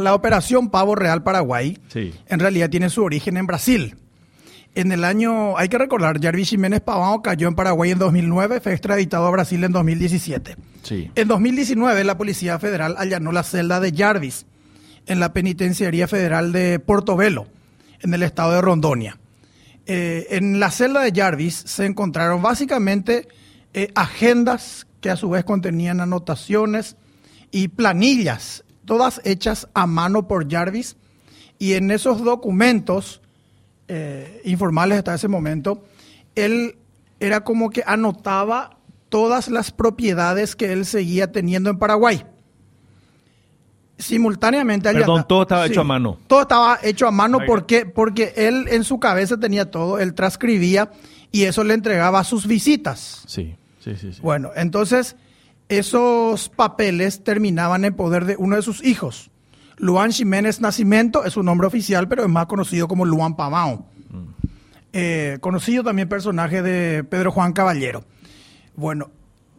la operación Pavo Real Paraguay Sí. en realidad tiene su origen en Brasil. En el año, hay que recordar, Jarvis Jiménez Pavão cayó en Paraguay en 2009, fue extraditado a Brasil en 2017. Sí. En 2019, la Policía Federal allanó la celda de Jarvis en la Penitenciaría Federal de Portobelo, en el estado de Rondonia. Eh, en la celda de Jarvis se encontraron básicamente eh, agendas que a su vez contenían anotaciones y planillas, todas hechas a mano por Jarvis. Y en esos documentos eh, informales hasta ese momento, él era como que anotaba todas las propiedades que él seguía teniendo en Paraguay. Simultáneamente Perdón, todo estaba hecho a mano. Todo estaba hecho a mano porque, porque él en su cabeza tenía todo, él transcribía y eso le entregaba sus visitas. Sí, sí, sí. sí. Bueno, entonces esos papeles terminaban en poder de uno de sus hijos. Luan Jiménez Nacimiento es su nombre oficial, pero es más conocido como Luan Pavão. Eh, conocido también personaje de Pedro Juan Caballero. Bueno,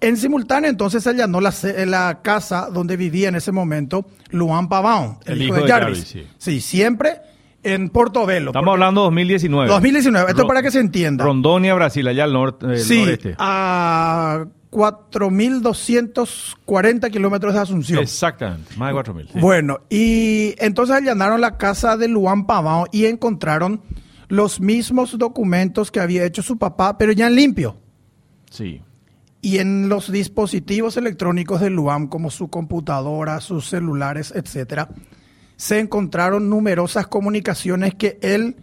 en simultáneo entonces se allanó la, casa donde vivía en ese momento Luan Pavão, el, El hijo, hijo de Jarvis. Jarvis, sí. sí, siempre en Portobelo. Estamos hablando de 2019. 2019, esto Ro- para que se entienda. Rondonia, Brasil, allá al norte, Sí, noreste. a 4.240 kilómetros de Asunción. Exactamente, más de 4.000. sí. Bueno, y entonces allanaron la casa de Luan Pavão y encontraron los mismos documentos que había hecho su papá, pero ya en limpio. Sí. Y en los dispositivos electrónicos de Luan, como su computadora, sus celulares, etcétera, se encontraron numerosas comunicaciones que él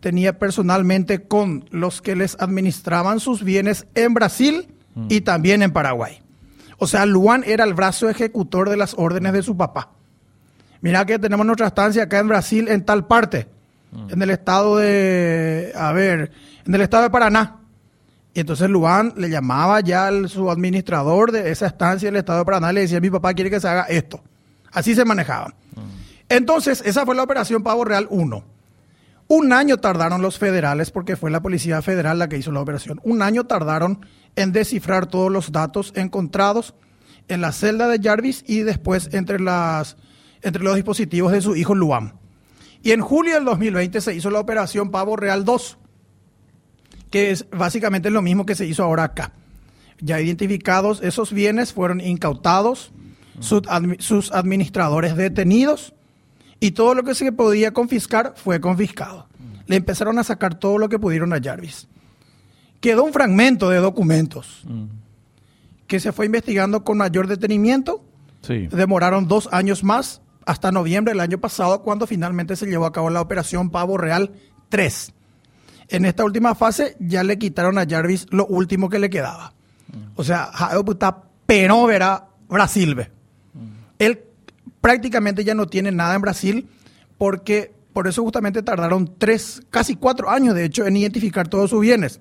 tenía personalmente con los que les administraban sus bienes en Brasil y también en Paraguay. O sea, Luan era el brazo ejecutor de las órdenes de su papá. Mira que tenemos nuestra estancia acá en Brasil, en tal parte, en el estado de, a ver, en el estado de Paraná. Y entonces Luan le llamaba ya al su administrador de esa estancia del estado de Paraná y le decía, mi papá quiere que se haga esto. Así se manejaba. Entonces, esa fue la operación Pavo Real 1. Un año tardaron los federales, porque fue la Policía Federal la que hizo la operación. Un año tardaron en descifrar todos los datos encontrados en la celda de Jarvis y después entre, los dispositivos de su hijo Luan. Y en julio del 2020 se hizo la operación Pavo Real 2, que es básicamente lo mismo que se hizo ahora acá. Ya identificados esos bienes fueron incautados, sus administradores detenidos y todo lo que se podía confiscar fue confiscado. Le empezaron a sacar todo lo que pudieron a Jarvis. Quedó un fragmento de documentos que se fue investigando con mayor detenimiento. Sí. Demoraron dos años más, hasta noviembre del año pasado, cuando finalmente se llevó a cabo la operación Pavo Real 3. En esta última fase ya le quitaron a Jarvis lo último que le quedaba. O sea, pero verá Brasil. ve. Él prácticamente ya no tiene nada en Brasil porque por eso justamente tardaron tres, casi cuatro años de hecho en identificar todos sus bienes.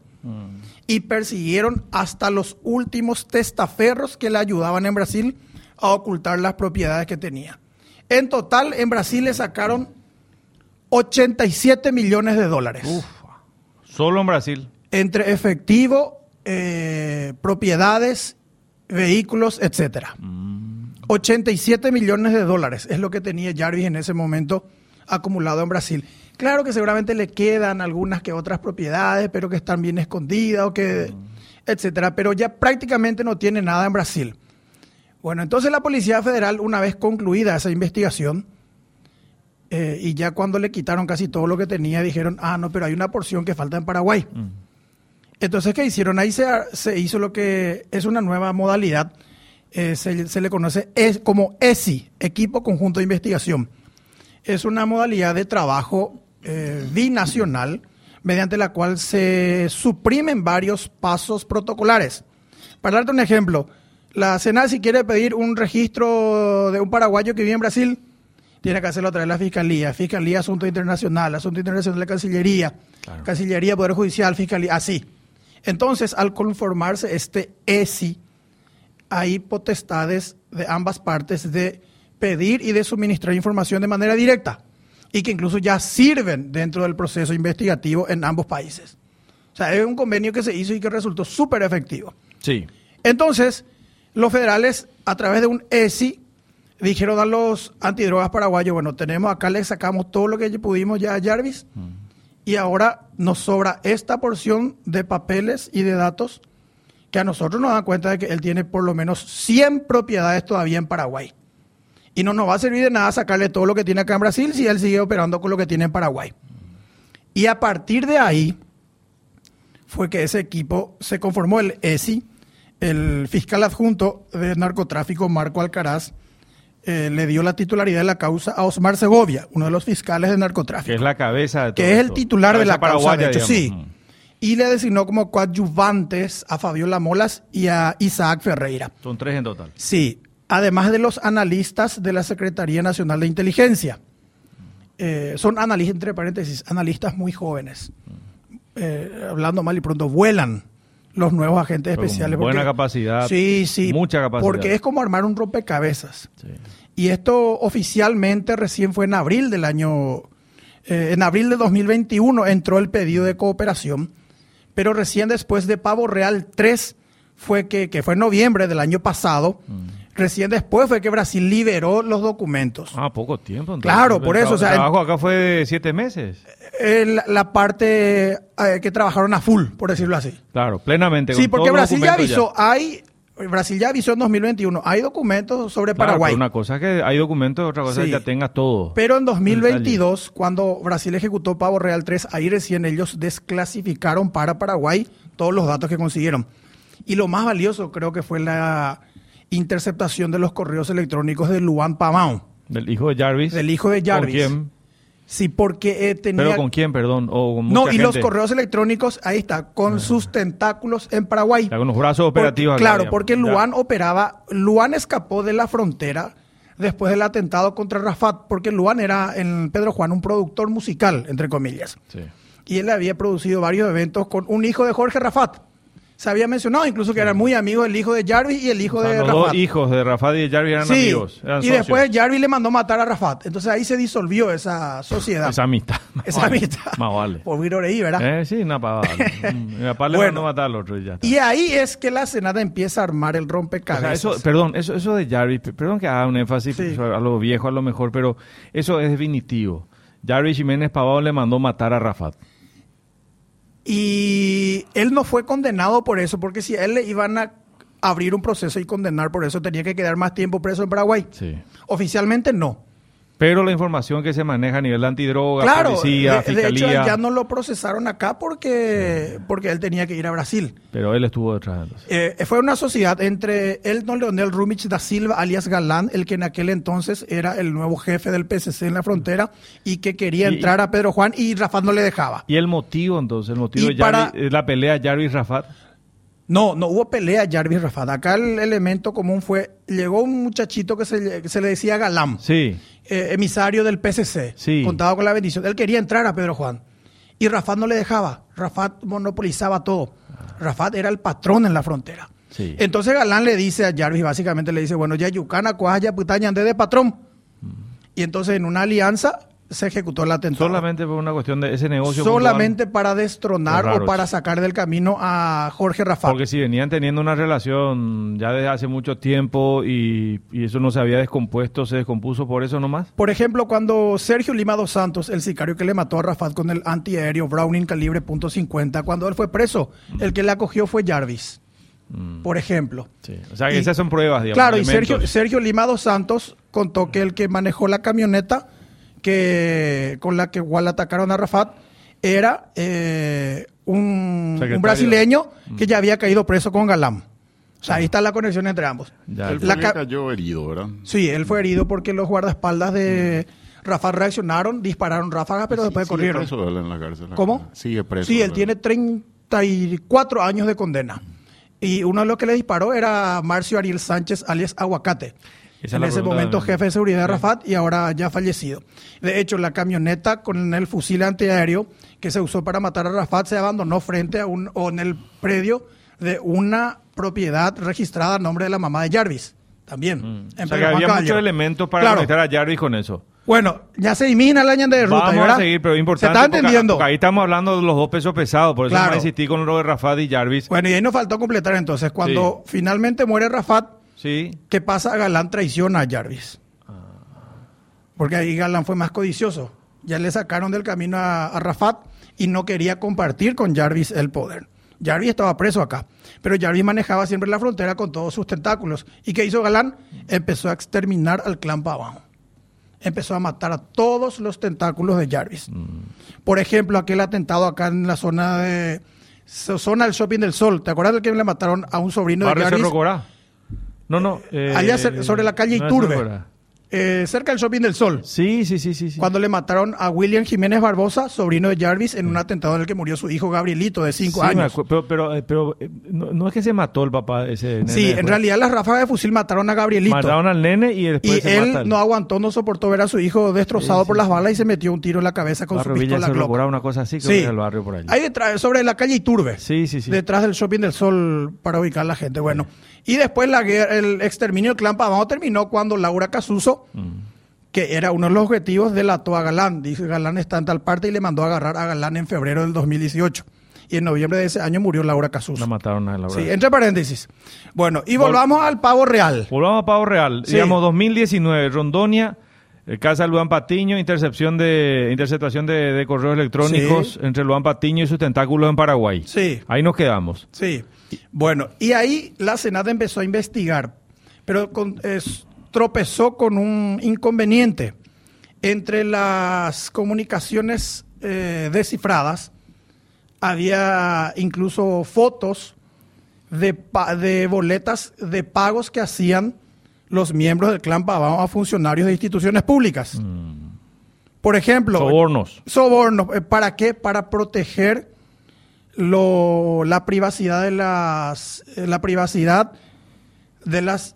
Y persiguieron hasta los últimos testaferros que le ayudaban en Brasil a ocultar las propiedades que tenía. En total, en Brasil le sacaron 87 millones de dólares Solo en Brasil. entre efectivo, eh, propiedades, vehículos, etcétera. 87 millones de dólares es lo que tenía Jarvis en ese momento acumulado en Brasil. Claro que seguramente le quedan algunas que otras propiedades, pero que están bien escondidas o que etcétera, pero ya prácticamente no tiene nada en Brasil. Bueno, entonces la Policía Federal, una vez concluida esa investigación, eh, y ya cuando le quitaron casi todo lo que tenía, dijeron, ah, no, pero hay una porción que falta en Paraguay. Entonces, ¿qué hicieron? Ahí se, se hizo lo que es una nueva modalidad, eh, se, se le conoce es, como ESI, Equipo Conjunto de Investigación. Es una modalidad de trabajo eh, binacional mediante la cual se suprimen varios pasos protocolares. Para darte un ejemplo, la Senal si quiere pedir un registro de un paraguayo que vive en Brasil, tiene que hacerlo a través de la Fiscalía. Fiscalía, Asunto Internacional, Asunto Internacional de Cancillería, Claro. Cancillería, Poder Judicial, Fiscalía, así. Entonces, al conformarse este ESI, hay potestades de ambas partes de pedir y de suministrar información de manera directa y que incluso ya sirven dentro del proceso investigativo en ambos países. O sea, es un convenio que se hizo y que resultó súper efectivo. Sí. Entonces, los federales, a través de un ESI, dijeron a los antidrogas paraguayos, bueno, tenemos acá, le sacamos todo lo que pudimos ya a Jarvis y ahora nos sobra esta porción de papeles y de datos que a nosotros nos dan cuenta de que él tiene por lo menos 100 propiedades todavía en Paraguay. Y no nos va a servir de nada sacarle todo lo que tiene acá en Brasil si él sigue operando con lo que tiene en Paraguay. Y a partir de ahí fue que ese equipo se conformó el ESI, el fiscal adjunto de narcotráfico Marco Alcaraz, eh, le dio la titularidad de la causa a Osmar Segovia, uno de los fiscales de narcotráfico. Que es la cabeza de todo Que es el titular de la causa, de hecho, sí. Mm. Y le designó como coadyuvantes a Fabiola Molas y a Isaac Ferreira. Son tres en total. Sí, además de los analistas de la Secretaría Nacional de Inteligencia. Eh, son analistas, entre paréntesis, analistas muy jóvenes. Eh, hablando mal y pronto, vuelan los nuevos agentes Pero con especiales. buena porque- capacidad, Sí, sí. mucha capacidad. Porque es como armar un rompecabezas. Sí. Y esto oficialmente recién fue en abril del año, eh, en abril de 2021 entró el pedido de cooperación, pero recién después de Pavo Real 3 fue que, que fue en noviembre del año pasado, recién después fue que Brasil liberó los documentos. Ah, poco tiempo. entonces. Claro, por El eso, o sea, El trabajo acá fue de siete meses. El- la parte eh, que trabajaron a full, por decirlo así. Claro, plenamente. Sí, porque Brasil ya avisó, hay, Brasil ya avisó en 2021, hay documentos sobre Claro, Paraguay. pero una cosa es que hay documentos, otra cosa es que ya tengas todo. Pero en 2022, cuando Brasil ejecutó Pavo Real 3, ahí recién ellos desclasificaron para Paraguay todos los datos que consiguieron. Y lo más valioso creo que fue la interceptación de los correos electrónicos de Luan Pamao, Del hijo de Jarvis. del hijo de Jarvis. ¿Con quién? Sí, porque eh, tenía... ¿Pero con quién, perdón? O con no, mucha y los correos electrónicos, ahí está, con sus tentáculos en Paraguay. Con los brazos operativos. Porque- claro, porque Ya. Luan operaba, Luan escapó de la frontera después del atentado contra Rafat, porque Luan era en Pedro Juan un productor musical, entre comillas. Sí. Y él había producido varios eventos con un hijo de Jorge Rafat. Se había mencionado incluso que eran muy amigos el hijo de Jarvis y el hijo O sea, de los Rafat. dos hijos de Rafat y de Jarvis eran sí, amigos. Eran y socios. después Jarvis le mandó matar a Rafat. Entonces ahí se disolvió esa sociedad. Esa amistad. Esa amistad. Más vale. Por Viroreí, ¿verdad? Eh, sí, una pavada. Mi papá le Bueno. mandó matar al otro y ya está. Y ahí es que la Senada empieza a armar el O rompecabezas. sea, eso, perdón, eso, eso de Jarvis, pe- perdón que haga un énfasis Sí. a lo viejo a lo mejor, pero eso es definitivo. Jarvis Jiménez Pavado le mandó matar a Rafat. Y él no fue condenado por eso, porque si a él le iban a abrir un proceso y condenar por eso, tenía que quedar más tiempo preso en Paraguay. Sí. Oficialmente no. Pero la información que se maneja a nivel de antidroga, claro, policía, de, de hecho fiscalía, ya no lo procesaron acá porque, porque él tenía que ir a Brasil. pero él estuvo detrás. Eh, fue una sociedad entre el don Leonel Rumich da Silva, alias Galán, el que en aquel entonces era el nuevo jefe del PCC en la frontera y que quería Y- entrar a Pedro Juan y Rafa no le dejaba. Y el motivo entonces, el motivo de Jarvis- para- la pelea Jarvis-Rafat. No, no hubo pelea Jarvis Rafat. Acá el elemento común fue, llegó un muchachito que se, que se le decía Galán, Sí, eh, emisario del PCC, Sí. contado con la bendición. Él quería entrar a Pedro Juan y Rafat no le dejaba. Rafat monopolizaba todo. Rafat era el patrón en la frontera. Sí. Entonces Galán le dice a Jarvis, básicamente le dice, bueno, ya Yucana, Cuaja, Putaña, ande de patrón. Y entonces en una alianza se ejecutó el atentado. solamente por una cuestión de ese negocio. Solamente para destronar raro, o para sacar del camino a Jorge. Rafat. Porque si venían teniendo una relación ya desde hace mucho tiempo y, y eso no se había descompuesto, se descompuso por eso nomás. Por ejemplo, cuando Sergio Lima dos Santos, el sicario que le mató a Rafat con el antiaéreo Browning calibre .50, cuando él fue preso, el que le acogió fue Jarvis, Mm, por ejemplo. sí. O sea, que Y- esas son pruebas, digamos. Claro, y. Sergio, Sergio Lima dos Santos contó que el que manejó la camioneta que con la que igual atacaron a Rafat era eh, un, brasileño que ya había caído preso con Galán. O sea, ahí está la conexión entre ambos. Ya. Él fue La cayó herido, ¿verdad? Sí, él fue herido porque los guardaespaldas de Rafa reaccionaron, dispararon ráfagas, pero después Sigue corrieron. preso él en la cárcel. ¿Cómo? Sigue preso. Sí, él ¿verdad? tiene 34 años de condena. Y uno de los que le disparó era Marcio Ariel Sánchez, alias Aguacate. Esa en la ese momento jefe de seguridad de Rafat y ahora ya fallecido. De hecho, la camioneta con el fusil antiaéreo que se usó para matar a Rafat se abandonó frente a un o en el predio de una propiedad registrada a nombre de la mamá de Jarvis. También. Mm. en O sea, que había muchos elementos para Claro. conectar a Jarvis con eso. Bueno, ya se elimina el año de ruta, Vamos ¿verdad? a seguir, pero es importante. Se está entendiendo. porque ahí estamos hablando de los dos pesos pesados, por eso Claro. a insistir con lo de Rafat y Jarvis. Bueno, y ahí nos faltó completar entonces. Cuando finalmente muere Rafat, Sí, ¿qué pasa? Galán traiciona a Jarvis. porque ahí Galán fue más codicioso. Ya le sacaron del camino a, a Rafat y no quería compartir con Jarvis el poder. Jarvis estaba preso acá, pero Jarvis manejaba siempre la frontera con todos sus tentáculos. ¿Y qué hizo Galán? Empezó a exterminar al clan Pavão. Empezó a matar a todos los tentáculos de Jarvis. Por ejemplo, aquel atentado acá en la zona de zona del Shopping del Sol. ¿Te acuerdas del que le mataron a un sobrino Barrio de Jarvis? Cerro Corá. No, no. eh, Allá sobre la calle no Iturbe. Eh, cerca del Shopping del Sol. Sí, sí, sí, sí. sí. Cuando le mataron a William Jiménez Barbosa, sobrino de Jarvis, en un atentado en el que murió su hijo Gabrielito, de 5 Sí, me años. pero pero, eh, pero, eh, no, no es que se mató el papá ese nene. Sí, en después. realidad las ráfagas de fusil mataron a Gabrielito. Mataron al nene y después Y se él mata el- no aguantó, no soportó ver a su hijo destrozado Sí, sí, por las balas y se metió un tiro en la cabeza con Barrio su Villa pistola Cerro Glock. Una cosa así, creo Sí. que es el barrio por allí. Ahí detrás, sobre la calle Iturbe. Sí, sí, sí. Detrás del Shopping del Sol para ubicar a la gente. Bueno, y después la guerra- el exterminio del clan Pavão terminó cuando Laura Casuso, Mm. que era uno de los objetivos, delató a Galán. Dice Galán está en tal parte y le mandó a agarrar a Galán en febrero del 2018. Y en noviembre de ese año murió Laura Casuso. La mataron a Laura. Sí, entre paréntesis. Bueno, y Vol- volvamos al pavo real. Volvamos a Pavo Real. Sí. Digamos, 2019, Rondonia, el Casa Luan Patiño, intercepción de, interceptación de, de correos electrónicos Sí. entre Luan Patiño y sus tentáculos en Paraguay. Sí. Ahí nos quedamos. Sí. Bueno, y ahí la Senada empezó a investigar, pero con- es- tropezó con un inconveniente. Entre las comunicaciones eh, descifradas había incluso fotos de, boletas de pagos que hacían los miembros del clan Pavão a funcionarios de instituciones públicas. Por ejemplo, Sobornos. Soborno. eh, ¿Para qué? Para proteger lo- la privacidad de las eh, la privacidad de las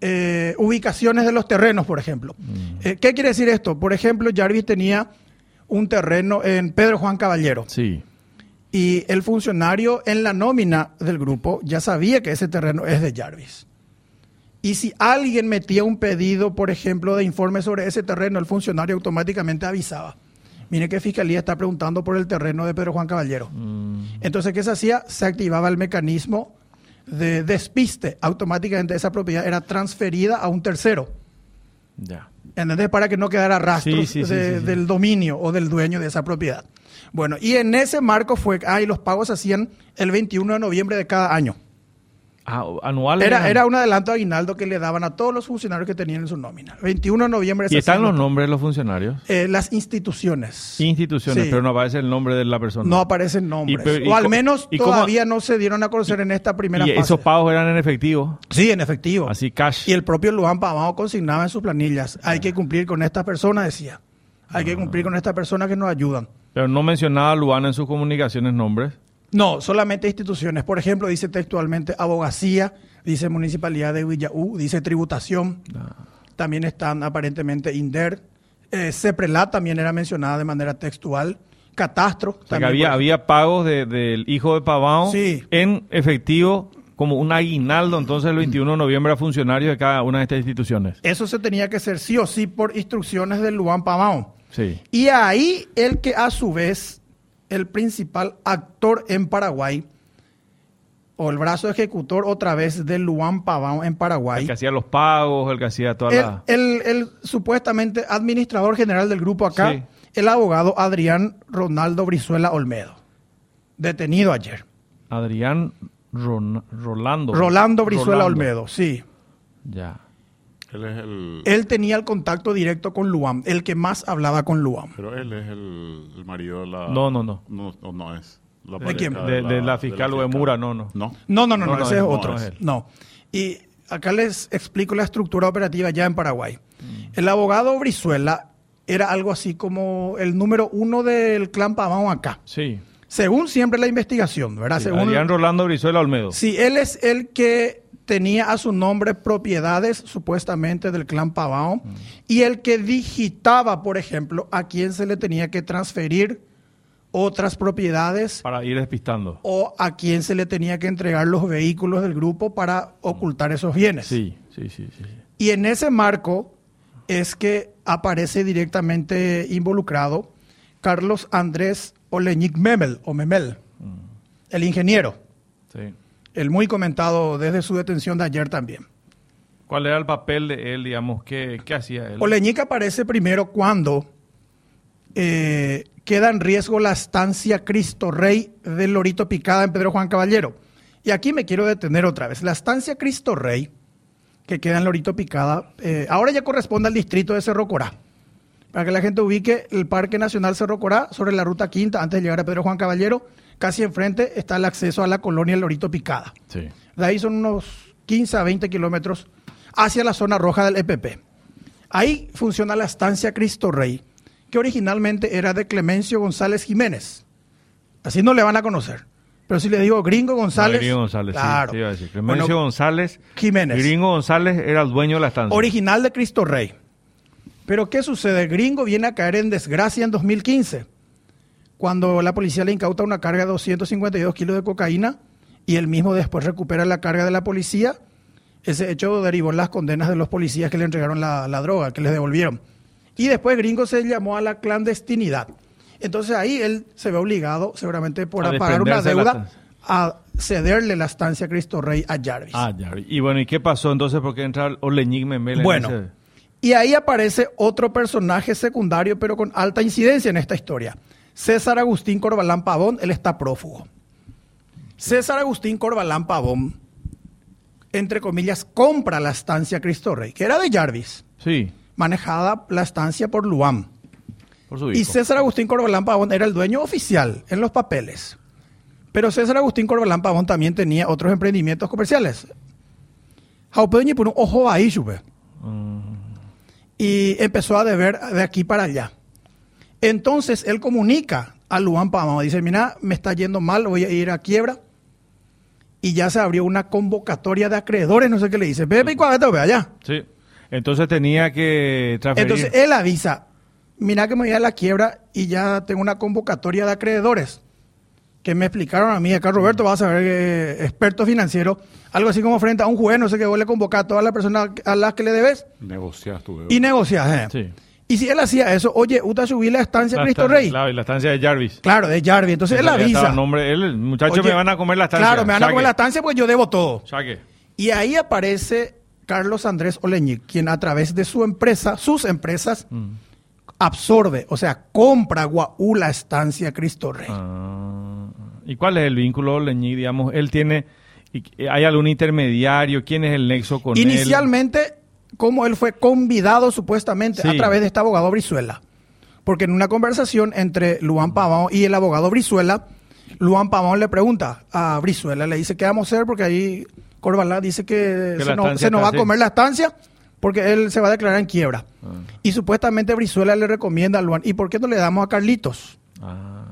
eh, ubicaciones de los terrenos, por ejemplo. Eh, ¿Qué quiere decir esto? Por ejemplo, Jarvis tenía un terreno en Pedro Juan Caballero Sí. y el funcionario en la nómina del grupo ya sabía que ese terreno es de Jarvis. Y si alguien metía un pedido, por ejemplo, de informe sobre ese terreno, el funcionario automáticamente avisaba. Mire que Fiscalía está preguntando por el terreno de Pedro Juan Caballero. Entonces, ¿qué se hacía? Se activaba el mecanismo de despiste. Automáticamente esa propiedad era transferida a un tercero. Ya. ¿Entendés? Para que no quedara Sí, sí, de- sí. del dominio o del dueño de esa propiedad. Bueno, y en ese marco fue, ah, y los pagos se hacían el 21 de noviembre de cada año. Ah, anual. Era, era un adelanto de aguinaldo que le daban a todos los funcionarios que tenían en su nómina. 21 de noviembre. Y están los nombres de los funcionarios. eh, las instituciones. Instituciones, Sí. pero no aparece el nombre de la persona. No aparecen nombres. Y pe- y o al menos y cómo- todavía no se dieron a conocer en esta primera y fase. esos pagos eran en efectivo. Sí, en efectivo. Así cash. Y el propio Luan Pavao consignaba en sus planillas. Hay que cumplir con estas personas, decía. Hay que cumplir con estas personas que nos ayudan. Pero no mencionaba a Luana en sus comunicaciones nombres. No, solamente instituciones. Por ejemplo, dice textualmente abogacía, dice municipalidad de Villaú, dice tributación. También están aparentemente INDER. Eh, CEPRELAT también era mencionada de manera textual. Catastro. O sea, que también, había, pagos de- del hijo de Pavão Sí. en efectivo como un aguinaldo entonces el 21 de noviembre a funcionarios de cada una de estas instituciones. Eso se tenía que hacer sí o sí por instrucciones del Luan Pavao. Sí. Y ahí el que a su vez, el principal actor en Paraguay, o el brazo ejecutor otra vez del Luan Pavao en El Paraguay, que hacía los pagos, el que hacía toda el, la... el- el supuestamente administrador general del grupo acá, Sí. el abogado Adrián Ronaldo Brizuela Olmedo, detenido ayer. Adrián Ron- Rolando. Rolando Brizuela Rolando. Olmedo, sí. Ya. Él es el. Él tenía el contacto directo con Luan, el que más hablaba con Luan. Pero él es el, el marido de la. No, no, no. No, no, no es. La ¿De quién? De, de la fiscal o de Mura, no, no. No. No, no, no, no, No, no, ese es- otro. no es él. No. Y acá les explico la estructura operativa ya en Paraguay. El abogado Brizuela era algo así como el número uno del clan Pavão acá. Sí. Según siempre la investigación, ¿verdad? Sí, Según, Adrián Rolando Brizuela Olmedo. Sí, él es el que tenía a su nombre propiedades supuestamente del clan Pavão y el que digitaba, por ejemplo, a quién se le tenía que transferir otras propiedades Para ir despistando. o a quién se le tenía que entregar los vehículos del grupo para ocultar esos bienes. Sí, sí, sí, sí. Y en ese marco es que aparece directamente involucrado Carlos Andrés Oleñic Memel, o Memel, el ingeniero, Sí. El muy comentado desde su detención de ayer también. ¿Cuál era el papel de él, digamos? ¿Qué, qué hacía él? Oleñic aparece primero cuando eh, queda en riesgo la estancia Cristo Rey del Lorito Picada en Pedro Juan Caballero. Y aquí me quiero detener otra vez. La estancia Cristo Rey, que queda en Lorito Picada, eh, ahora ya corresponde al distrito de Cerro Corá. Para que la gente ubique el Parque Nacional Cerro Corá sobre la ruta quinta, antes de llegar a Pedro Juan Caballero, casi enfrente está el acceso a la colonia Lorito Picada. Sí. De ahí son unos 15 a 20 kilómetros hacia la zona roja del EPP. Ahí funciona la estancia Cristo Rey, que originalmente era de Clemencio González Jiménez. Así no le van a conocer. Pero si le digo Gringo González. No, Gringo González, sí, claro. te iba a decir. Clemencio Bueno, González. Jiménez. Gringo González era el dueño de la estancia. Original de Cristo Rey. Pero ¿qué sucede? Gringo viene a caer en desgracia en 2015, cuando la policía le incauta una carga de 252 kilos de cocaína y él mismo después recupera la carga de la policía. Ese hecho derivó en las condenas de los policías que le entregaron la, la droga, que les devolvieron. Y después Gringo se llamó a la clandestinidad. Entonces ahí él se ve obligado, seguramente por A pagar una deuda, a cederle la estancia Cristo Rey a Jarvis. Ah, ya. Y bueno, ¿y qué pasó entonces? ¿Por qué entra Oleñic Memel en Bueno, ese- y ahí aparece otro personaje secundario, pero con alta incidencia en esta historia. César Agustín Corbalán Pavón, él está prófugo. César Agustín Corbalán Pavón, entre comillas, compra la estancia Cristo Rey, que era de Jarvis, Sí, manejada la estancia por Luam. por su Y. César Agustín Corbalán Pavón era el dueño oficial en los papeles. Pero César Agustín Corbalán Pavón también tenía otros emprendimientos comerciales. Jaupeñi por un ojo ahí. Mm, Y empezó a deber de aquí para allá. Entonces él comunica a Luan Pavón. Dice, mira, me está yendo mal, voy a ir a quiebra. Y ya se abrió una convocatoria de acreedores, no sé qué le dice. Y cuadrete, ve allá. sí. Entonces tenía que transferir. Entonces él avisa, mira que me voy a la quiebra y ya tengo una convocatoria de acreedores que me explicaron a mí, acá Roberto vas a ver, eh, experto financiero, algo así como frente a un juez, no sé qué, vos le convocás a todas las personas a las que le debes Negocias tu deuda. y negocias. eh. Sí. Y si él hacía eso, oye, Uta subí la estancia La Cristo estancia- Rey. Claro, y la estancia de Jarvis. Claro, de Jarvis. Entonces él Ya estaba avisa. el nombre, él, el muchacho Oye, me van a comer la estancia. Claro, me van a comer la estancia pues yo debo todo. Saque. Y ahí aparece Carlos Andrés Oleñic, quien a través de su empresa, sus empresas, Mm. absorbe, o sea, compra Guaú la estancia Cristo Rey. Ah, ¿Y cuál es el vínculo, Leñi? Digamos, él tiene. ¿Hay algún intermediario? ¿Quién es el nexo con él? Inicialmente, como él fue convidado supuestamente Sí. a través de este abogado Brizuela. Porque en una conversación entre Luan Pavón y el abogado Brizuela, Luan Pavón le pregunta a Brizuela, le dice, ¿qué vamos a hacer? Porque ahí Corbalá dice que, Que se, nos, estancia se nos va a comer la estancia porque él se va a declarar en quiebra. Ah. Y supuestamente Brizuela le recomienda a Luan, ¿y por qué no le damos a Carlitos? Ah.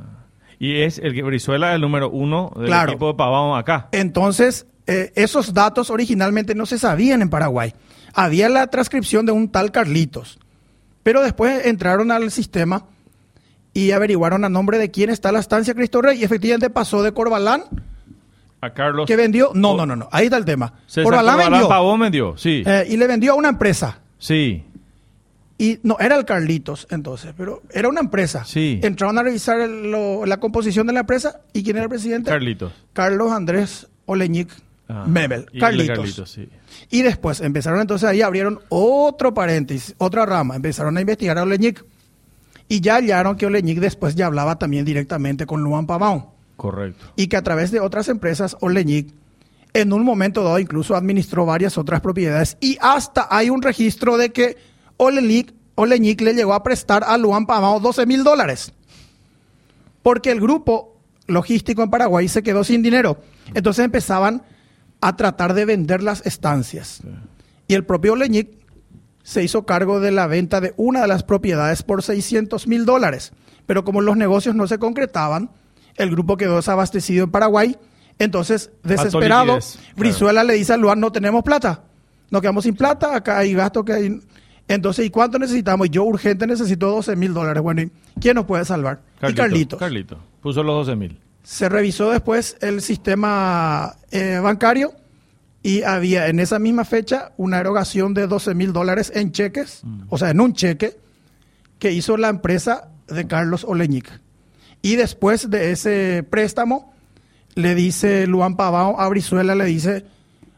Y es el que Brizuela es el número uno del Claro. equipo de Pavón acá. Entonces, eh, esos datos originalmente no se sabían en Paraguay. Había la transcripción de un tal Carlitos, pero después entraron al sistema y averiguaron a nombre de quién está la estancia Cristo Rey y efectivamente pasó de Corbalán A Carlos. que vendió, no, no, no, no, ahí está el tema. César Corbalán Corbalán vendió Pavón vendió, sí. eh, y le vendió a una empresa. sí. Y no, era el Carlitos entonces, pero era una empresa. Sí. Entraron a revisar el- lo- la composición de la empresa y quién era el presidente. Carlitos. Carlos Andrés Oleñic Ah, Mebel. y el Carlitos. Carlitos, sí. Y después empezaron entonces ahí, abrieron otro paréntesis, otra rama, empezaron a investigar a Oleñic. Y ya hallaron que Oleñic después ya hablaba también directamente con Luan Pavón. Correcto. Y que a través de otras empresas, Oleñic, en un momento dado, incluso administró varias otras propiedades. Y hasta hay un registro de que Oleñic, Oleñic le llegó a prestar a Luan Pavón 12 mil dólares. Porque el grupo logístico en Paraguay se quedó sin dinero. Entonces empezaban a tratar de vender las estancias. Y el propio Oleñic se hizo cargo de la venta de una de las propiedades por 600 mil dólares. Pero como los negocios no se concretaban, el grupo quedó desabastecido en Paraguay. Entonces, desesperado, claro. Brizuela le dice a Luan, no tenemos plata. Nos quedamos sin plata, acá hay gasto que hay. Entonces, ¿y cuánto necesitamos? Yo urgente necesito 12 mil dólares. Bueno, ¿y quién nos puede salvar? y Carlitos. Carlitos. Puso los 12 mil. Se revisó después el sistema eh, bancario y había en esa misma fecha una erogación de 12 mil dólares en cheques, o sea, en un cheque que hizo la empresa de Carlos Oleñic. Y después de ese préstamo, le dice Luan Pavao a Brizuela, le dice,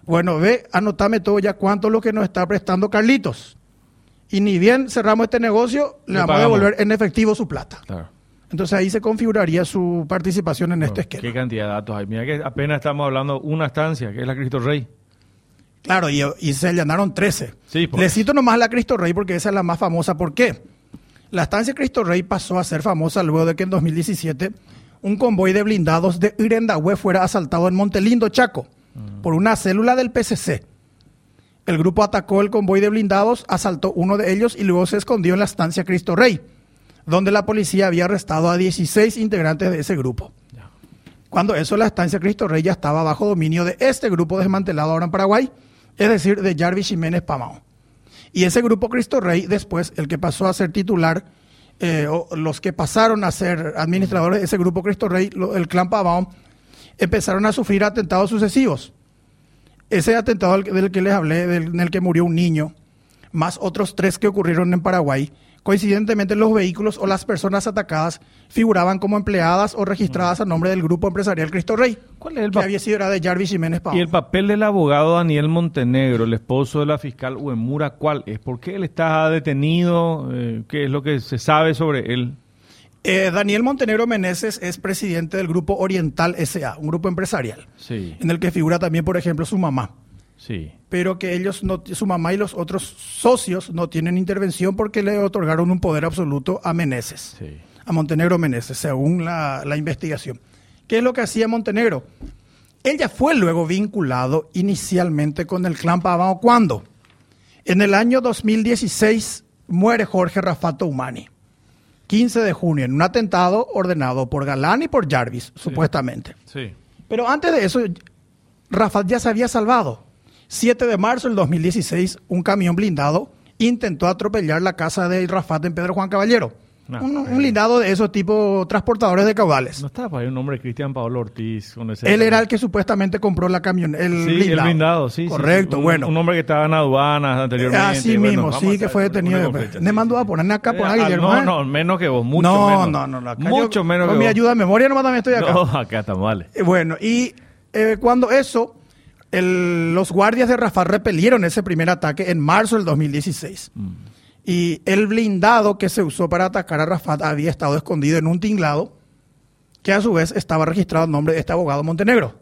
Bueno, ve, anotame todo ya cuánto es lo que nos está prestando Carlitos. Y ni bien cerramos este negocio, le, Le vamos a devolver en efectivo su plata. Claro. Entonces ahí se configuraría su participación en este Bueno, esquema. Qué cantidad de datos hay. Mira que apenas estamos hablando una estancia, que es la Cristo Rey. Claro, y, y se allanaron 13. Sí, por Le cito nomás la Cristo Rey porque esa es la más famosa. ¿Por qué? La estancia Cristo Rey pasó a ser famosa luego de que en 2017 un convoy de blindados de Irendahue fuera asaltado en Montelindo, Chaco, por una célula del PCC. El grupo atacó el convoy de blindados, asaltó uno de ellos y luego se escondió en la estancia Cristo Rey, donde la policía había arrestado a 16 integrantes de ese grupo. Cuando eso, la estancia Cristo Rey ya estaba bajo dominio de este grupo desmantelado ahora en Paraguay, es decir, de Jarvis Jiménez Pamao. Y ese grupo Cristo Rey, después, el que pasó a ser titular, eh, o los que pasaron a ser administradores de ese grupo Cristo Rey, lo- el clan Pamao, empezaron a sufrir atentados sucesivos. Ese atentado del, del que les hablé, del- en el que murió un niño, más otros tres que ocurrieron en Paraguay, coincidentemente los vehículos o las personas atacadas figuraban como empleadas o registradas a nombre del grupo empresarial Cristo Rey, ¿Cuál es el que había sido era de Jarvis Jiménez Pavón. Y el papel del abogado Daniel Montenegro, el esposo de la fiscal Uemura, ¿cuál es? ¿Por qué él está detenido? Eh, ¿Qué es lo que se sabe sobre él? Eh, Daniel Montenegro Meneses es presidente del grupo Oriental SA, un grupo empresarial, Sí, en el que figura también, por ejemplo, su mamá. sí. Pero que ellos no, su mamá y los otros socios no tienen intervención porque le otorgaron un poder absoluto a Meneses, Sí. a Montenegro Meneses, según la, la investigación. ¿Qué es lo que hacía Montenegro? Él ya fue luego vinculado inicialmente con el clan Pavao. ¿Cuándo? En el año 2016 muere Jorge Rafato Humani. 15 de junio, en un atentado ordenado por Galán y por Jarvis, supuestamente. Sí. Pero antes de eso, Rafat ya se había salvado. 7 de marzo del 2016, un camión blindado intentó atropellar la casa de Rafat en Pedro Juan Caballero. No, un, un pero- blindado de esos tipo transportadores de caudales. ¿No estaba por ahí un nombre Cristian Pablo Ortiz? Con ese Él era el que supuestamente compró la camión, el Sí, blindado. el blindado, sí. Correcto, sí. Un- bueno. Un hombre que estaba en aduanas anteriormente. Así bueno, mismo, sí, que fue detenido. Me mandó a poner acá por Eh, ahí, ah, Guillermo. No, ¿eh? no, menos que vos, mucho no, menos. no, no, no, acá Mucho yo- menos con que mi vos. ayuda de memoria nomás también estoy acá. No, acá está mal. Eh, Bueno, y eh, cuando eso, el- los guardias de Rafat repelieron ese primer ataque en marzo del 2016. Mm. Y el blindado que se usó para atacar a Rafat había estado escondido en un tinglado que a su vez estaba registrado en nombre de este abogado Montenegro.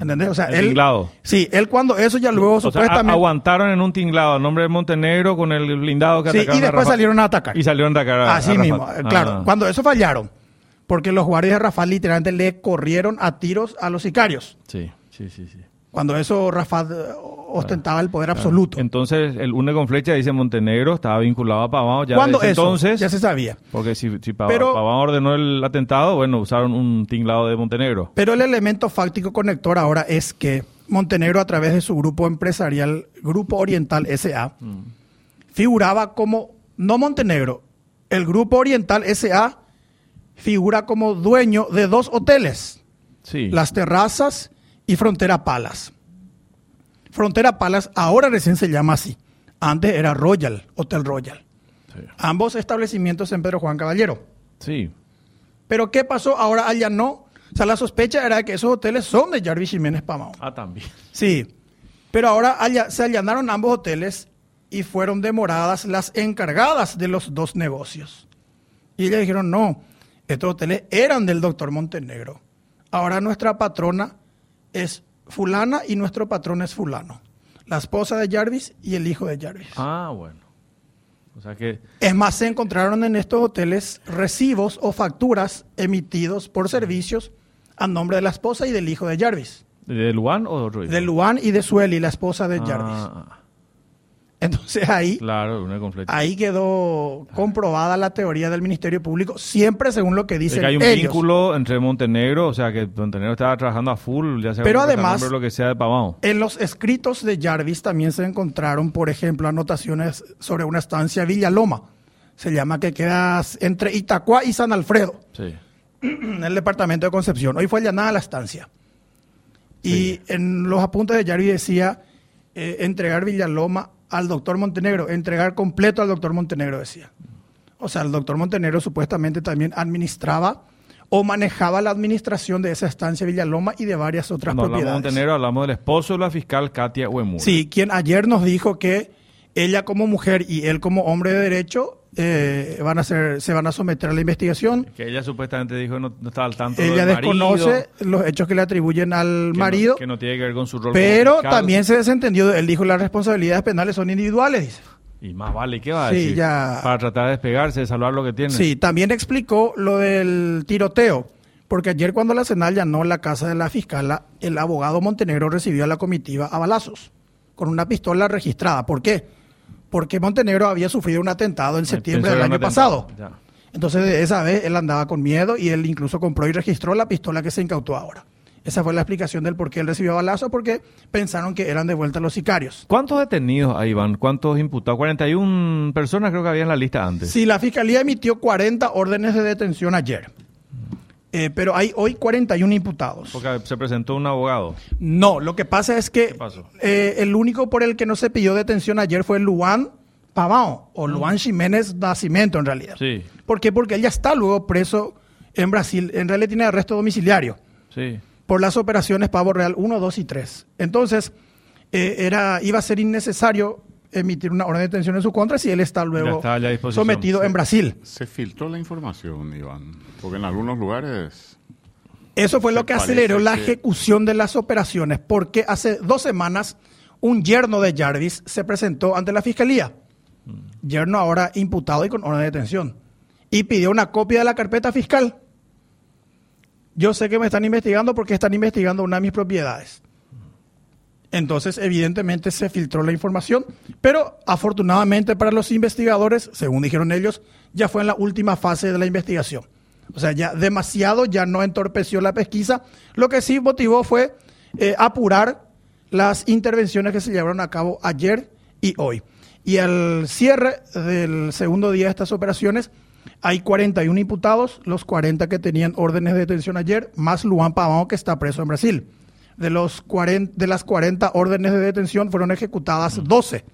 ¿Entendés? O sea, Mm. El él. tinglado. Sí, él cuando eso ya luego O sea, a- supuestamente. aguantaron en un tinglado el nombre de Montenegro con el blindado que Sí, atacaron y a después salieron a atacar. Y salieron a atacar a Así a mismo, eh, claro. Ah. Cuando eso fallaron, porque los guardias de Rafat literalmente le corrieron a tiros a los sicarios. Sí, sí, sí. sí. Cuando eso Rafat ostentaba el poder absoluto. Entonces, el une con flecha dice Montenegro estaba vinculado a Pavão ya Cuando desde eso, entonces. ya se sabía. Porque si, si Pero- Pavão ordenó el atentado, bueno, usaron un tinglado de Montenegro. Pero el elemento fáctico conector ahora es que Montenegro, a través de su grupo empresarial, Grupo Oriental SA, figuraba como, no Montenegro, el Grupo Oriental SA figura como dueño de dos hoteles, Sí. Las Terrazas y Frontera Palas. Frontera Palas ahora recién se llama así. Antes era Royal, Hotel Royal. Sí. Ambos establecimientos en Pedro Juan Caballero. Sí. Pero ¿qué pasó? Ahora allá no. O sea, la sospecha era que esos hoteles son de Jarvis Jiménez Pamao. Ah, también. Sí. Pero ahora alla- se allanaron ambos hoteles y fueron demoradas las encargadas de los dos negocios. Y ellas dijeron, no, estos hoteles eran del doctor Montenegro. Ahora nuestra patrona es fulana y nuestro patrón es fulano. La esposa de Jarvis y el hijo de Jarvis. Ah, bueno. O sea que. Es más, se encontraron en estos hoteles recibos o facturas emitidos por servicios a nombre de la esposa y del hijo de Jarvis. ¿De Luan o de otro hijo? De Luan y de Sueli, la esposa de Ah, Jarvis. Entonces ahí, claro, ahí quedó comprobada la teoría del Ministerio Público, siempre según lo que Es dicen que hay un ellos. vínculo entre Montenegro, o sea que Montenegro estaba trabajando a full, ya sea Pero además- lo que sea de Pavão. En los escritos de Jarvis también se encontraron, por ejemplo, anotaciones sobre una estancia Villaloma. Se llama que queda entre Itacua y San Alfredo. Sí. en el departamento de Concepción. Hoy fue allanada la estancia. Y en los apuntes de Jarvis decía eh, entregar Villaloma al doctor Montenegro, entregar completo al doctor Montenegro, decía. O sea, el doctor Montenegro supuestamente también administraba o manejaba la administración de esa estancia Villaloma y de varias otras Cuando hablamos de propiedades. Montenegro, hablamos del esposo de la fiscal Katia Uemura. Sí, quien ayer nos dijo que ella como mujer y él como hombre de derecho eh, van a ser, se van a someter a la investigación. Que ella supuestamente dijo que no, no estaba al tanto Ella del marido, desconoce los hechos que le atribuyen al que marido, No, que no tiene que ver con su rol pero también se desentendió. Él dijo las responsabilidades penales son individuales. dice. Y más vale, ¿qué va a Sí, decir? ya- Para tratar de despegarse, de salvar lo que tiene. Sí, también explicó lo del tiroteo, porque ayer cuando la Senal llanó la casa de la fiscala, el abogado Montenegro recibió a la comitiva a balazos, con una pistola registrada. ¿Por qué? Porque Montenegro había sufrido un atentado en septiembre del año pasado. Ya. Entonces, de esa vez él andaba con miedo y él incluso compró y registró la pistola que se incautó ahora. Esa fue la explicación del por qué él recibió balazos, porque pensaron que eran de vuelta los sicarios. ¿Cuántos detenidos ahí van? ¿Cuántos imputados? 41 personas creo que había en la lista antes. Sí, la fiscalía emitió 40 órdenes de detención ayer, Eh, pero hay hoy 41 imputados. Porque se presentó un abogado. No, lo que pasa es que eh, el único por el que no se pidió detención ayer fue Luan Pavão, o Luan Jiménez Nacimiento en realidad. Sí, ¿Por qué? Porque él ya está luego preso en Brasil. En realidad tiene arresto domiciliario sí. por las operaciones Pavo Real 1, 2 y 3. Entonces, eh, era, iba a ser innecesario emitir una orden de detención en su contra si él está luego está a sometido en Brasil. Se filtró la información, Iván. Porque en algunos lugares. Eso fue lo que aceleró la que- ejecución de las operaciones, porque hace dos semanas un yerno de Jarvis se presentó ante la fiscalía. Yerno ahora imputado y con orden de detención. Y pidió una copia de la carpeta fiscal. Yo sé que me están investigando porque están investigando una de mis propiedades. Entonces, evidentemente, se filtró la información, pero afortunadamente para los investigadores, según dijeron ellos, ya fue en la última fase de la investigación. O sea, ya demasiado, ya no entorpeció la pesquisa. Lo que sí motivó fue eh, apurar las intervenciones que se llevaron a cabo ayer y hoy. Y al cierre del segundo día de estas operaciones, hay 41 imputados, los 40 que tenían órdenes de detención ayer, más Luan Pavão, que está preso en Brasil. De, los 40, de las 40 órdenes de detención fueron ejecutadas 12.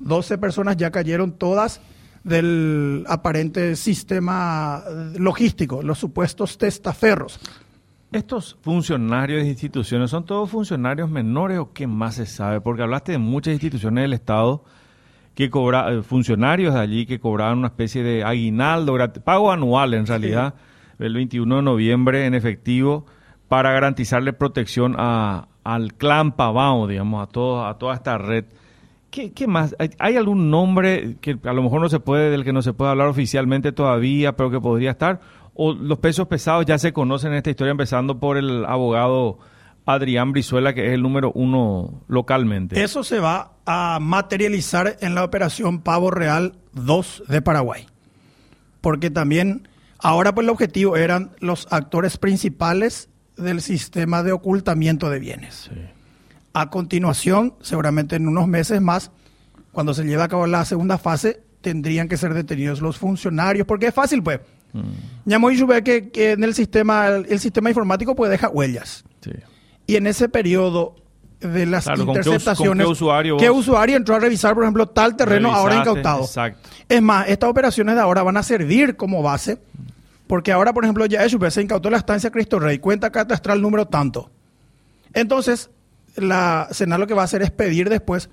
12 personas ya cayeron todas del aparente sistema eh, logístico, los supuestos testaferros. ¿Estos funcionarios de instituciones son todos funcionarios menores o qué más se sabe? Porque hablaste de muchas instituciones del Estado que cobra, eh, funcionarios de allí que cobraban una especie de aguinaldo, pago anual en realidad, el 21 de noviembre en efectivo, para garantizarle protección a, al clan Pavao, digamos, a, todo, a toda esta red. ¿Qué, qué más? ¿Hay, hay algún nombre que a lo mejor no se puede, del que no se puede hablar oficialmente todavía, pero que podría estar? ¿O los pesos pesados ya se conocen en esta historia, empezando por el abogado Adrián Brizuela, que es el número uno localmente? Eso se va a materializar en la operación Pavo Real 2 de Paraguay. Porque también, ahora pues el objetivo eran los actores principales del sistema de ocultamiento de bienes. Sí. A continuación, seguramente en unos meses más, cuando se lleve a cabo la segunda fase, tendrían que ser detenidos los funcionarios, porque es fácil, pues. Ñamoy ve que, que en el sistema, el, sistema informático pues deja huellas. Sí. Y en ese periodo de las Claro, ¿con qué us- con interceptaciones, qué usuario ¿qué usuario entró a revisar, por ejemplo, tal terreno ahora incautado? Exacto. Es más, estas operaciones de ahora van a servir como base, porque ahora, por ejemplo, ya Eshube se incautó la estancia Cristo Rey, cuenta catastral número tanto. Entonces, la Senado lo que va a hacer es pedir después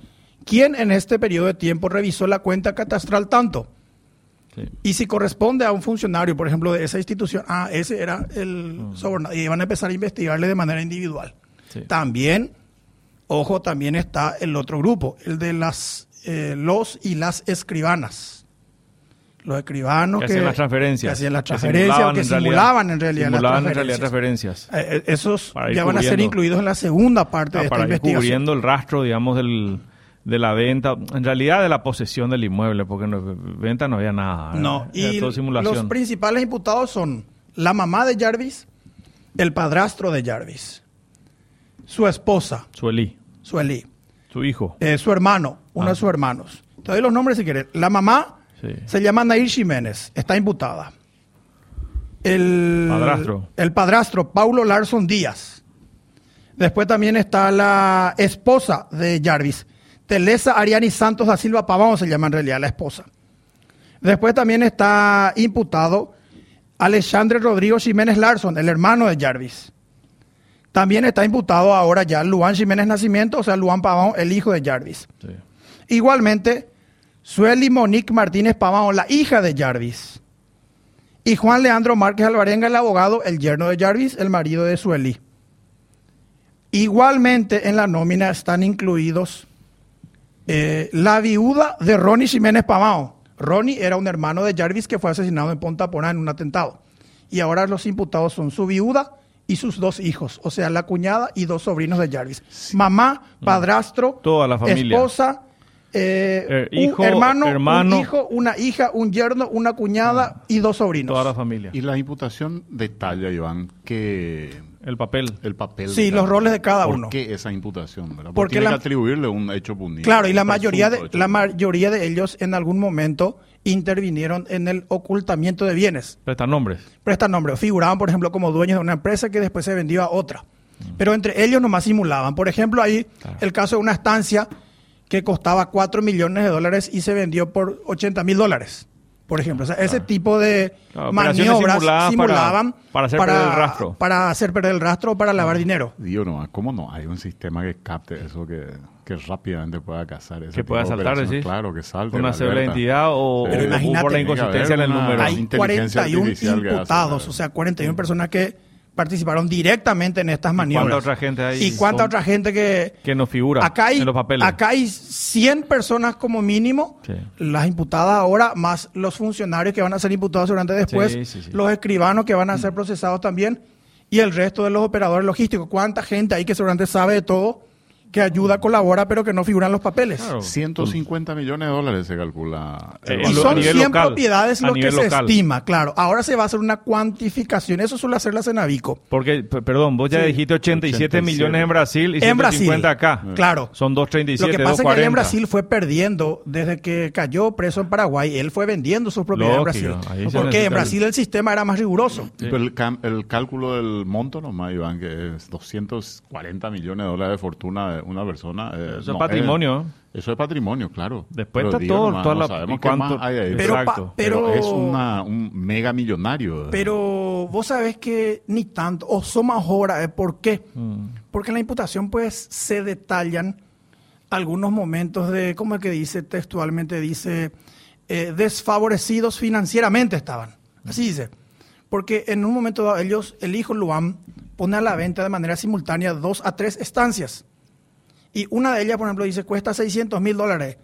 quién en este periodo de tiempo revisó la cuenta catastral tanto. Sí. Y si corresponde a un funcionario, por ejemplo, de esa institución, ah, ese era el sobornado, y van a empezar a investigarle de manera individual. Sí. También, ojo, también está el otro grupo, el de las eh, los y las escribanas. Los escribanos Que que, hacían las transferencias. que hacían las que transferencias o que en realidad- simulaban en realidad las simulaban en realidad transferencias. transferencias. Eh, eh, esos ir ya van a ser incluidos en la segunda parte Ah, de esta para ir investigación. cubriendo el rastro, digamos, del, de la venta, en realidad de la posesión del inmueble, porque no, venta no había nada. ¿verdad? No, Era y todo simulación. los principales imputados son la mamá de Jarvis, el padrastro de Jarvis, su esposa, Suelí, Sueli, su hijo. eh, su hermano, uno Ah. de sus hermanos. Te doy los nombres si quieres. La mamá Sí. se llama Nair Jiménez, está imputada. El Padrastro. El padrastro, Paulo Larson Díaz. Después también está la esposa de Jarvis, Telesa Ariani Santos da Silva Pavón, se llama en realidad la esposa. Después también está imputado Alexandre Rodrigo Jiménez Larson, el hermano de Jarvis. También está imputado ahora ya Luan Jiménez Nacimiento, o sea, Luan Pavón, el hijo de Jarvis. Sí. Igualmente, Sueli Monique Martínez Pavón, la hija de Jarvis. Y Juan Leandro Márquez Alvarenga, el abogado, el yerno de Jarvis, el marido de Sueli. Igualmente en la nómina están incluidos eh, la viuda de Ronnie Jiménez Pavao. Ronnie era un hermano de Jarvis que fue asesinado en Ponta Porá en un atentado. Y ahora los imputados son su viuda y sus dos hijos, o sea, la cuñada y dos sobrinos de Jarvis. Mamá, padrastro, Toda la familia. esposa, eh, Eh, un hijo, hermano, hermano. un hijo, una hija, un yerno, una cuñada y dos sobrinos. Toda la familia. Y la imputación detalla, Iván, que El papel. el papel. Sí, los roles de cada ¿Por uno. qué esa imputación? ¿verdad? Porque Porque tiene la- que atribuirle un hecho punible. Claro, y la mayoría de, la mayoría de ellos en algún momento intervinieron en el ocultamiento de bienes. Prestan nombres. Prestan nombre. Figuraban, por ejemplo, como dueños de una empresa que después se vendió a otra. Pero entre ellos nomás simulaban. Por ejemplo, ahí Claro. el caso de una estancia que costaba 4 millones de dólares y se vendió por 80 mil dólares. Por ejemplo, O sea, ese tipo de Claro, operaciones maniobras simuladas para- simulaban para hacer perder el rastro. para hacer perder el rastro o para lavar dinero. Digo nomás, ¿cómo no? Hay un sistema que capte eso, que, que rápidamente pueda cazar ese Que tipo pueda de saltar, operaciones. decís. Claro, que salte. Una la cédula de identidad o, imagínate, por la inconsistencia en el número. Hay Hay inteligencia 41 artificial que hace, imputados, o sea, 41 personas que participaron directamente en estas maniobras. cuánta otra gente hay? ¿Y cuánta otra gente que... Que no figura Acá hay, en los papeles. acá hay 100 personas como mínimo, Sí. las imputadas ahora, más los funcionarios que van a ser imputados seguramente después, Sí, sí, sí. los escribanos que van a ser procesados también, y el resto de los operadores logísticos. ¿Cuánta gente hay que seguramente sabe de todo, que ayuda, colabora, pero que no figuran los papeles? Claro. 150 millones de dólares se calcula. Eh, Y lo- son nivel 100 local, propiedades lo que nivel se local. estima, claro. Ahora se va a hacer una cuantificación, eso suele hacer la Cenavico. Porque, perdón, vos ya Sí. dijiste 87, 87. millones en Brasil y En Brasil, 150 acá. claro. Son Lo 237, que pasa es que él 240. en Brasil fue perdiendo desde que cayó preso en Paraguay. Él fue vendiendo sus propiedades Lógico, en Brasil. Porque en Brasil el sistema era más riguroso. Pero el, el cálculo del monto nomás, Iván, que es 240 millones de dólares de fortuna de una persona. eh, Eso es patrimonio. eh, eso es patrimonio, claro. Después Pero está todo- nomás, toda no la- sabemos cuánto- más hay ahí. Pero, pa- Exacto. pero, es una, un mega millonario. pero vos sabés que ni tanto, o somos ahora, ¿eh? ¿por qué? Mm. Porque en la imputación pues se detallan algunos momentos de, ¿cómo es que dice textualmente? Dice, eh, desfavorecidos financieramente estaban. Así dice. Porque en un momento dado ellos, el hijo Luan, pone a la venta de manera simultánea dos a tres estancias. Y una de ellas, por ejemplo, dice, cuesta 600 mil dólares.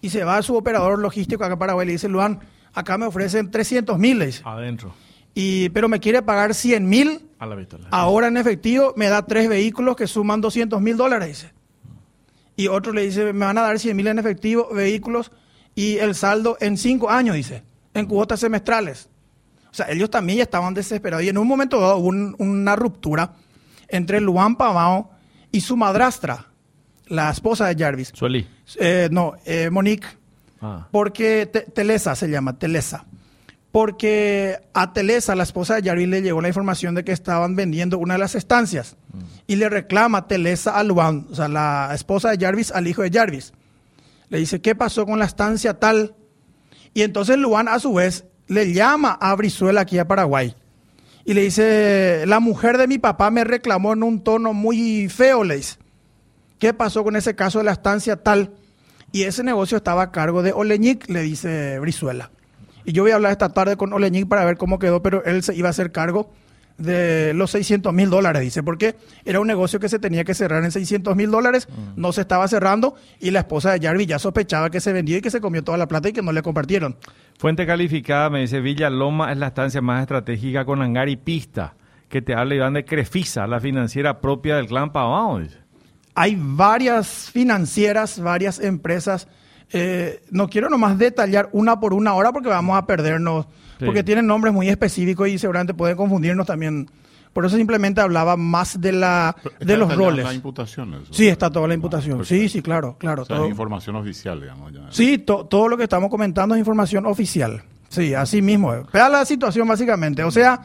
Y se va a su operador logístico acá en Paraguay y le dice, Luan, acá me ofrecen 300 mil. Adentro. Y, pero me quiere pagar 100 mil A la vista. Ahora en efectivo me da tres vehículos que suman 200 mil dólares, dice. Y otro le dice, me van a dar 100 mil en efectivo, vehículos, y el saldo en cinco años, dice, en cuotas semestrales. O sea, ellos también ya estaban desesperados. Y en un momento dado hubo un- una ruptura entre Luan Pavao y su madrastra, la esposa de Jarvis. Sueli. Eh, no, eh, Monique. Ah. Porque Te- Telesa se llama, Telesa. Porque a Telesa, la esposa de Jarvis, le llegó la información de que estaban vendiendo una de las estancias. Y le reclama Telesa a Luan, o sea, la esposa de Jarvis al hijo de Jarvis. Le dice, ¿qué pasó con la estancia tal? Y entonces Luan, a su vez, le llama a Brizuela aquí a Paraguay. Y le dice, la mujer de mi papá me reclamó en un tono muy feo, le dice. ¿Qué pasó con ese caso de la estancia tal? Y ese negocio estaba a cargo de Oleñic, le dice Brizuela. Y yo voy a hablar esta tarde con Oleñic para ver cómo quedó, pero él se iba a hacer cargo de los 600 mil dólares, dice, porque era un negocio que se tenía que cerrar en 600 mil dólares, no se estaba cerrando y la esposa de Jarvis ya sospechaba que se vendió y que se comió toda la plata y que no le compartieron. Fuente calificada me dice Villa Loma es la estancia más estratégica con hangar y pista. Que te habla Iván de Crefisa, la financiera propia del clan Pavão. Hay varias financieras, varias empresas. eh, no quiero nomás detallar una por una hora porque vamos a perdernos, Sí. porque tienen nombres muy específicos y seguramente pueden confundirnos también. Por eso simplemente hablaba más de la Está de los roles. La imputación, eso. Sí, está toda la imputación. Ah, Sí, perfecto. sí, claro, claro. O sea, todo. es información oficial, digamos. ya. Sí, to- todo lo que estamos comentando es información oficial. Sí, así mismo. Vea la situación básicamente. O sea,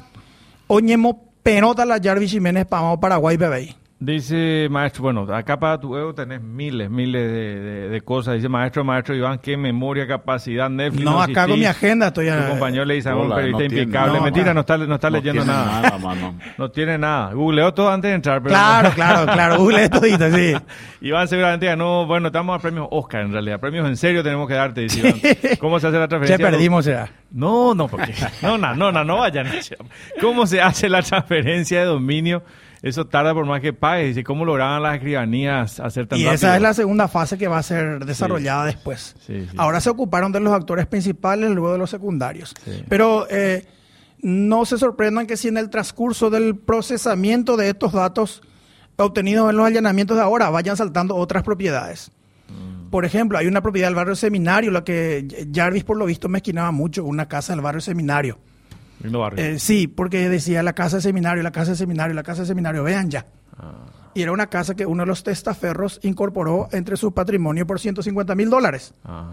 oñemo penota la Jarvis Jiménez Pamao Paraguay bebé. Dice maestro, bueno, acá para tu ego tenés miles, miles de, de- de cosas. Dice maestro, maestro Iván, qué memoria, capacidad, Netflix. No, acá con mi agenda estoy Tu compañero le dice a un periodista no tiene- impecable. no, Mentira, no está, no está No leyendo tiene nada. nada, mano. No tiene nada. Googleó todo antes de entrar. Pero Claro, no. claro, claro. Google todito, sí. Iván seguramente ganó, bueno, estamos a premios Oscar en realidad. Premios en serio tenemos que darte, dice Iván. ¿Cómo se hace la Ya transferencia? perdimos ya. No, no, porque. No, no, no, no, no vayan. ¿Cómo se hace la transferencia de dominio? Eso tarda por más que pague. Dice, ¿cómo lograban las escribanías hacer tan Y rápido? esa es la segunda fase que va a ser desarrollada después. Sí, sí. Ahora se ocuparon de los actores principales, luego de los secundarios. Pero eh, no se sorprendan que si en el transcurso del procesamiento de estos datos obtenidos en los allanamientos de ahora vayan saltando otras propiedades. Mm. Por ejemplo, hay una propiedad del barrio Seminario, la que Jarvis por lo visto mezquinaba mucho, una casa del barrio Seminario. Lindo barrio. Eh, sí, porque decía la casa de seminario, la casa de seminario, la casa de seminario, vean ya. Ah. Y era una casa que uno de los testaferros incorporó entre su patrimonio por 150 mil dólares. Ah.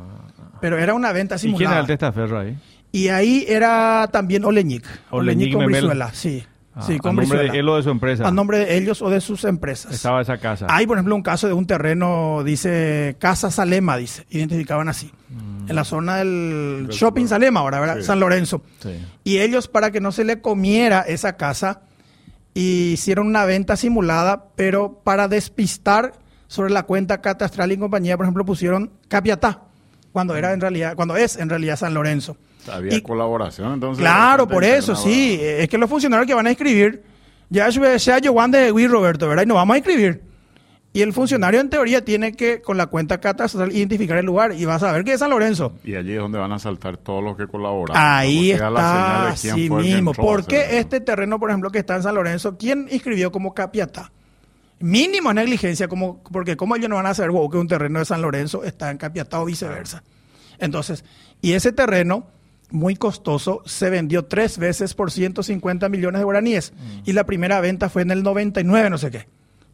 Pero era una venta ¿Y quién era simulada. el testaferro ahí? Y ahí era también Oleñic. Oleñic Oleñic con. Brizuela, sí. Ah, sí, a con nombre Brizuela. de él o de su empresa. A nombre de ellos o de sus empresas. Estaba esa casa. Hay, por ejemplo, un caso de un terreno, dice Casa Salema, dice, identificaban así. En la zona del Shopping Salema ahora, ¿verdad? Sí. San Lorenzo. Sí. Y ellos, para que no se le comiera esa casa, hicieron una venta simulada, pero para despistar sobre la cuenta catastral y compañía, por ejemplo, pusieron Capiatá, cuando era en realidad, cuando es en realidad San Lorenzo. Había Y- colaboración, entonces. Claro, por eso, sí. Es que los funcionarios que van a escribir, ya sea yo Juan de Luis Roberto, ¿verdad? Y no vamos a escribir. Y el funcionario en teoría tiene que, con la cuenta catastral, identificar el lugar y vas a ver que es San Lorenzo. Y allí es donde van a saltar todos los que colaboran. Ahí queda la señal está, de mismo. ¿Por qué este terreno, por ejemplo, que está en San Lorenzo, quién inscribió como Capiatá? Mínimo negligencia, como, porque como ellos no van a saber wow, que un terreno de San Lorenzo está en Capiatá o viceversa. Entonces, y ese terreno, muy costoso, se vendió tres veces por 150 millones de guaraníes. Mm. Y la primera venta fue en el 99, no sé qué,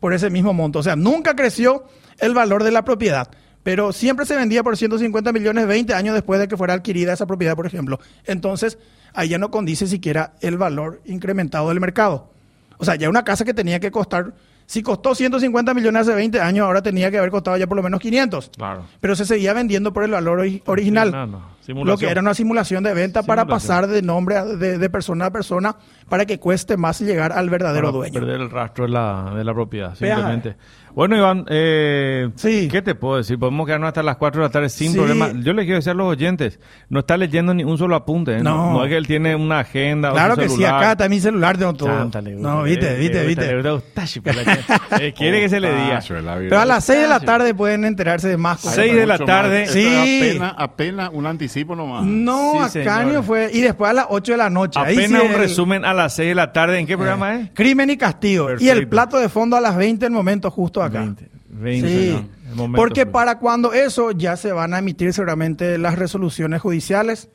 por ese mismo monto. O sea, nunca creció el valor de la propiedad. Pero siempre se vendía por 150 millones 20 años después de que fuera adquirida esa propiedad, por ejemplo. Entonces, ahí ya no condice siquiera el valor incrementado del mercado. O sea, ya una casa que tenía que costar, si costó 150 millones hace 20 años, ahora tenía que haber costado ya por lo menos 500. Claro. Pero se seguía vendiendo por el valor ori- original. No, no. Lo que era una simulación de venta para pasar de nombre a- de, de persona a persona para que cueste más llegar al verdadero Para dueño. perder el rastro de la, de la propiedad, simplemente. Bueno, Iván, eh, Sí. ¿qué te puedo decir? Podemos quedarnos hasta las 4 de la tarde sin Sí. problema. Yo le quiero decir a los oyentes, no está leyendo ni un solo apunte. ¿eh? No. no es que él tiene una agenda o Claro su que sí, celular. acá está mi celular, tengo todo. Chántale, no, viste, viste, viste. eh, quiere que se le diga. Pero a las 6 de la Sí. tarde pueden enterarse de más cosas. Seis de la tarde. Sí. Apenas, apenas un anticipo nomás. No, Sí, señor. no fue. Y después a las 8 de la noche. Ahí Apenas sí un el- resumen a las 6 de la tarde. ¿En qué programa es? Crimen y castigo. Y el plato de fondo a las 20 el momento justo acá. 20, 20, Sí, porque justo. para cuando eso ya se van a emitir seguramente las resoluciones judiciales,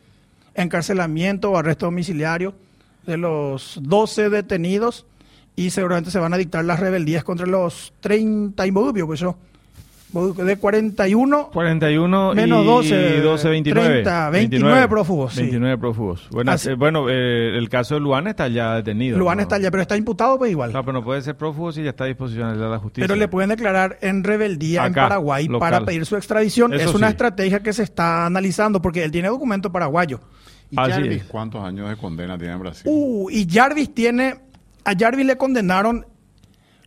encarcelamiento o arresto domiciliario de los 12 detenidos y seguramente se van a dictar las rebeldías contra los 30 involucros, pues yo, de 41 41 Menos y 12, 12, 29. 30, 29 prófugos, sí. 29 prófugos. Bueno, Así- eh, bueno eh, el caso de Luan está ya detenido. Luan ¿no? está ya, pero está imputado pues igual. No, pero no puede ser prófugo si ya está a disposición de la justicia. Pero le pueden declarar en rebeldía en Paraguay local. para pedir su extradición. Eso es una sí. estrategia que se está analizando porque él tiene documento paraguayo. ¿Y Así Jarvis es. cuántos años de condena tiene en Brasil? Uh, y Jarvis tiene. A Jarvis le condenaron.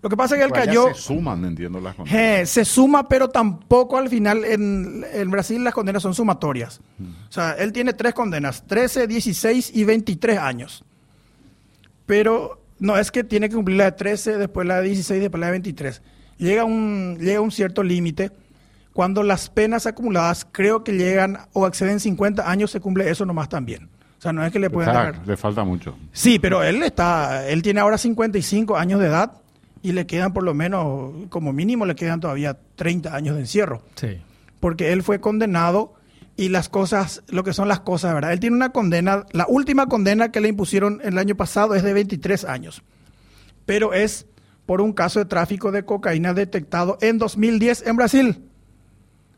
Lo que pasa es que él cayó. Se suman, entiendo las condenas. eh, se suma, pero tampoco al final. En, en Brasil las condenas son sumatorias. O sea, él tiene tres condenas: 13, 16 y 23 años. Pero no es que tiene que cumplir la de 13, después la de 16, después la de 23. Llega un, llega un cierto límite. Cuando las penas acumuladas creo que llegan o exceden 50 años, se cumple eso nomás también. O sea, no es que le puedan dejar. le falta mucho. Sí, pero él está, él tiene ahora 55 años de edad y le quedan por lo menos, como mínimo, le quedan todavía 30 años de encierro, Sí. porque él fue condenado y las cosas, lo que son las cosas, ¿verdad? Él tiene una condena, la última condena que le impusieron el año pasado es de 23 años, pero es por un caso de tráfico de cocaína detectado en 2010 en Brasil.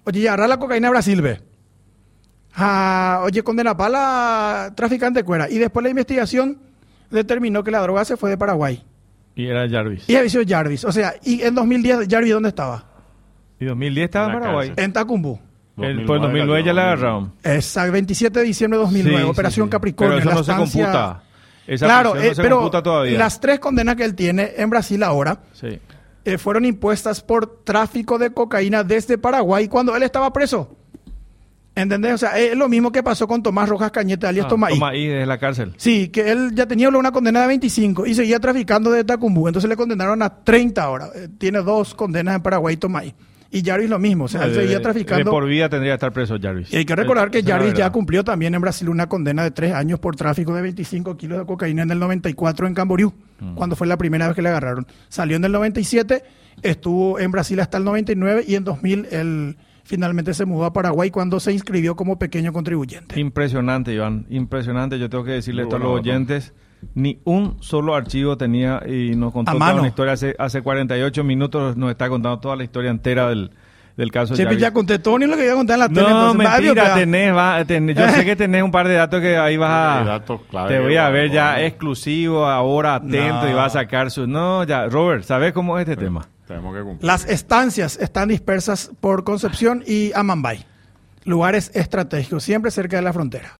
Oye, ya agarra la cocaína a Brasil, ve. Ah, oye, condena para la traficante cuera. Y después la investigación determinó que la droga se fue de Paraguay. Y era Jarvis. Y había sido Jarvis. O sea, y en 2010, Jarvis, ¿dónde estaba? Y 2010 estaba en la Paraguay. En Tacumbú. El, pues en 2009 ya le agarraron. Exacto, 27 de diciembre de 2009, Sí, sí, Operación sí. Capricornio. Pero eso la no se computa. Esa claro, no eh, se pero computa todavía. las tres condenas que él tiene en Brasil ahora Sí. eh, fueron impuestas por tráfico de cocaína desde Paraguay cuando él estaba preso. ¿Entendés? O sea, es lo mismo que pasó con Tomás Rojas Cañete, alias Ah, Tomaí. toma ahí desde la cárcel. Sí, que él ya tenía una condena de 25 y seguía traficando de Tacumbú. Entonces le condenaron a 30 ahora. Eh, tiene dos condenas en Paraguay, Tomaí. Y Jarvis lo mismo. O sea, él De- seguía de traficando. por vida tendría que estar preso Jarvis. Y hay que recordar que es Jarvis ya cumplió también en Brasil una condena de tres años por tráfico de 25 kilos de cocaína en el 94 en Camboriú, Mm. cuando fue la primera vez que le agarraron. Salió en el 97, estuvo en Brasil hasta el 99 y en 2000 él finalmente se mudó a Paraguay cuando se inscribió como pequeño contribuyente. Impresionante, Iván. Impresionante. Yo tengo que decirle esto a los oyentes. Ni un solo archivo tenía y nos contó toda una historia. Hace, hace 48 minutos nos está contando toda la historia entera del, del caso Chepe, Jarvis. ya conté todo ni lo que iba a contar en la tele. No, entonces, va, mentira, tenés, va, tenés- yo sé que tenés un par de datos que ahí vas a... datos clave te voy a va- ver ya exclusivo, ahora atento No. y va a sacar su... No, ya, Robert, ¿sabes cómo es este tema? Las estancias están dispersas por Concepción y Amambay, lugares estratégicos, siempre cerca de la frontera.